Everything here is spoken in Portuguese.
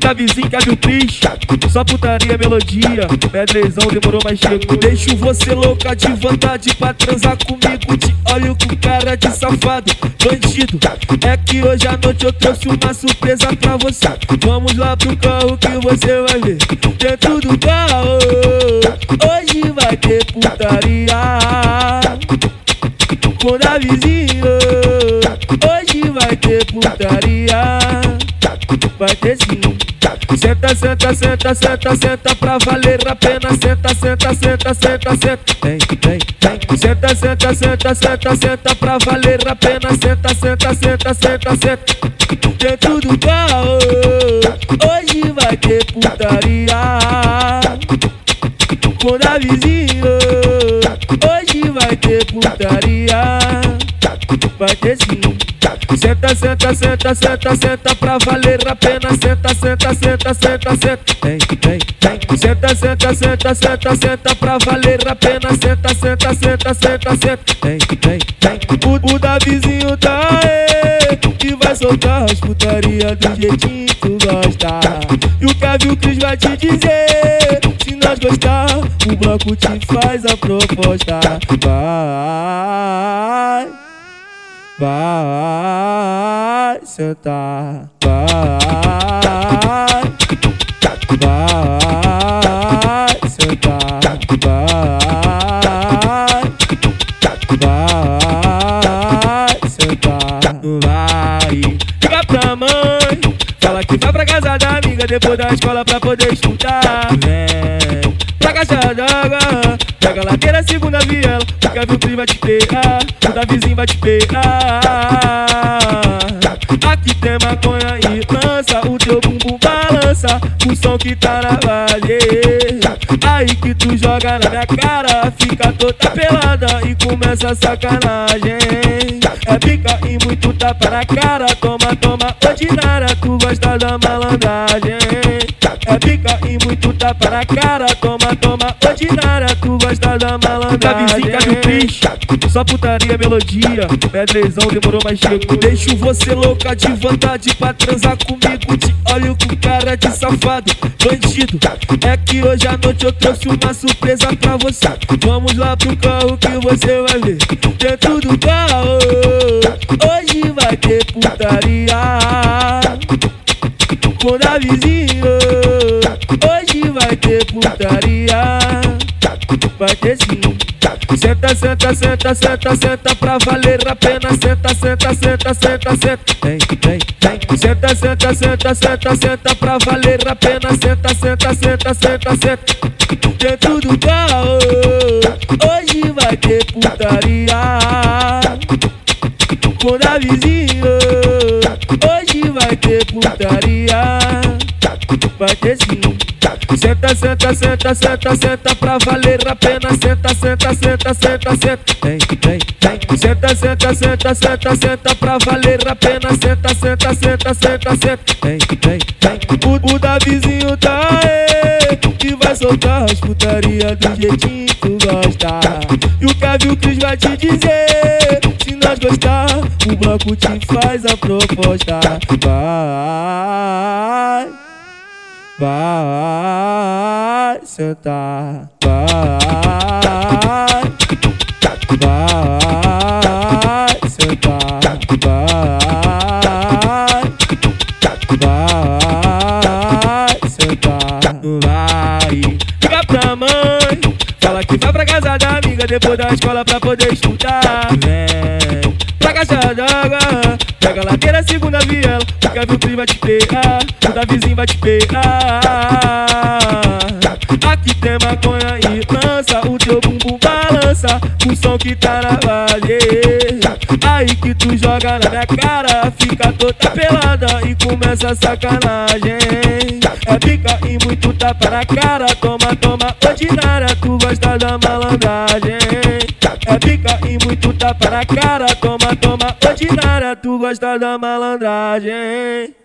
Puta vizinha que abre o Cris, só putaria melodia. Pedrezão demorou, mas chegou. Deixo você louca de vontade pra transar comigo. Te olho com cara de safado, bandido. É que hoje à noite eu trouxe uma surpresa pra você. Vamos lá pro carro que você vai ver. Dentro do carro, hoje vai ter putaria. Com a vizinha, Sim. Senta, senta, senta, senta, senta pra valer a pena. Senta, senta, senta, senta, senta. Vem, vem. Senta, senta, senta, senta, senta pra valer a pena. Senta, senta, senta, senta, senta. Dentro do carro, hoje vai ter putaria. Com a vizinha, hoje vai ter putaria. Sim. Senta, senta, senta, senta, senta pra valer a pena. Senta, senta, senta, senta, senta. Vem, vem, vem. Senta, senta, senta, senta, senta pra valer a pena. Senta, senta, senta, senta, senta. Vem, vem, vem. O, Davizinho tá aí, que vai soltar as putaria do jeitinho que tu gosta. E o Kevin Cris vai te dizer, se nós gostar, o bloco te faz a proposta. Vai. Vai sentar, vai, vai sentar, vai, vai sentar, vai. Liga pra mãe, fala que vai pra casa da amiga depois da escola pra poder estudar. Vem pra caixa d'água, pega a ladeira, segunda viela, viu que vai te pegar, o da vizinho vai te pegar. Aqui tem maconha e lança, o teu bumbum balança, o som que tá na base. Aí que tu joga na minha cara, fica toda pelada e começa a sacanagem. É pica e muito tapa na cara, toma, toma, ordinária, tu gosta da malandragem. É pica e muito tapa na cara, toma, toma, ordinária, tu gosta da malandragem. vizinha do Cris, só putaria melodia. Pedrezão demorou, mas chegou. Deixo você louca de vontade pra transar comigo. Te olho com cara de safado, bandido. É que hoje à noite eu trouxe uma surpresa pra você. Vamos lá pro carro que você vai ver. Dentro do carro, hoje vai ter putaria. Com a vizinha, putaria. Vai ter. Senta, senta, senta, senta, senta pra valer a pena. Senta, senta, senta, senta, senta. Vem, vem, vem. Senta, senta, senta, senta, senta pra valer a pena. Senta, senta, senta, senta, senta. Dentro do carro, hoje vai ter putaria. Com a vizinha, Sim. Senta, senta, senta, senta, senta pra valer a pena. Senta, senta, senta, senta, senta. Vem, vem, vem. Senta, senta, senta, senta, senta pra valer a pena. Senta, senta, senta, senta, senta. Vem, vem, vem. O, o Davizinho tá aí, que vai soltar as putaria do jeitinho que tu gosta. E o Kevin Cris vai te dizer, se nós gostar, o bloco te faz a proposta. Vai. Vai sentar, vai, vai sentar, vai, vai sentar, vai. Liga pra mãe, fala que vai pra casa da amiga depois da escola pra poder estudar. Vem pega a ladeira, segunda viela, viu que vai te pegar, o da vizinho vai te pegar. Aqui tem maconha e lança, o teu bumbum balança, o som que tá na base. Aí que tu joga na minha cara, fica toda pelada e começa a sacanagem. É pica e muito tapa na cara, toma, toma, ordinária, tu gosta da malandragem. É pica e muito tapa na cara, toma, toma, ordinária, tu gosta da malandragem.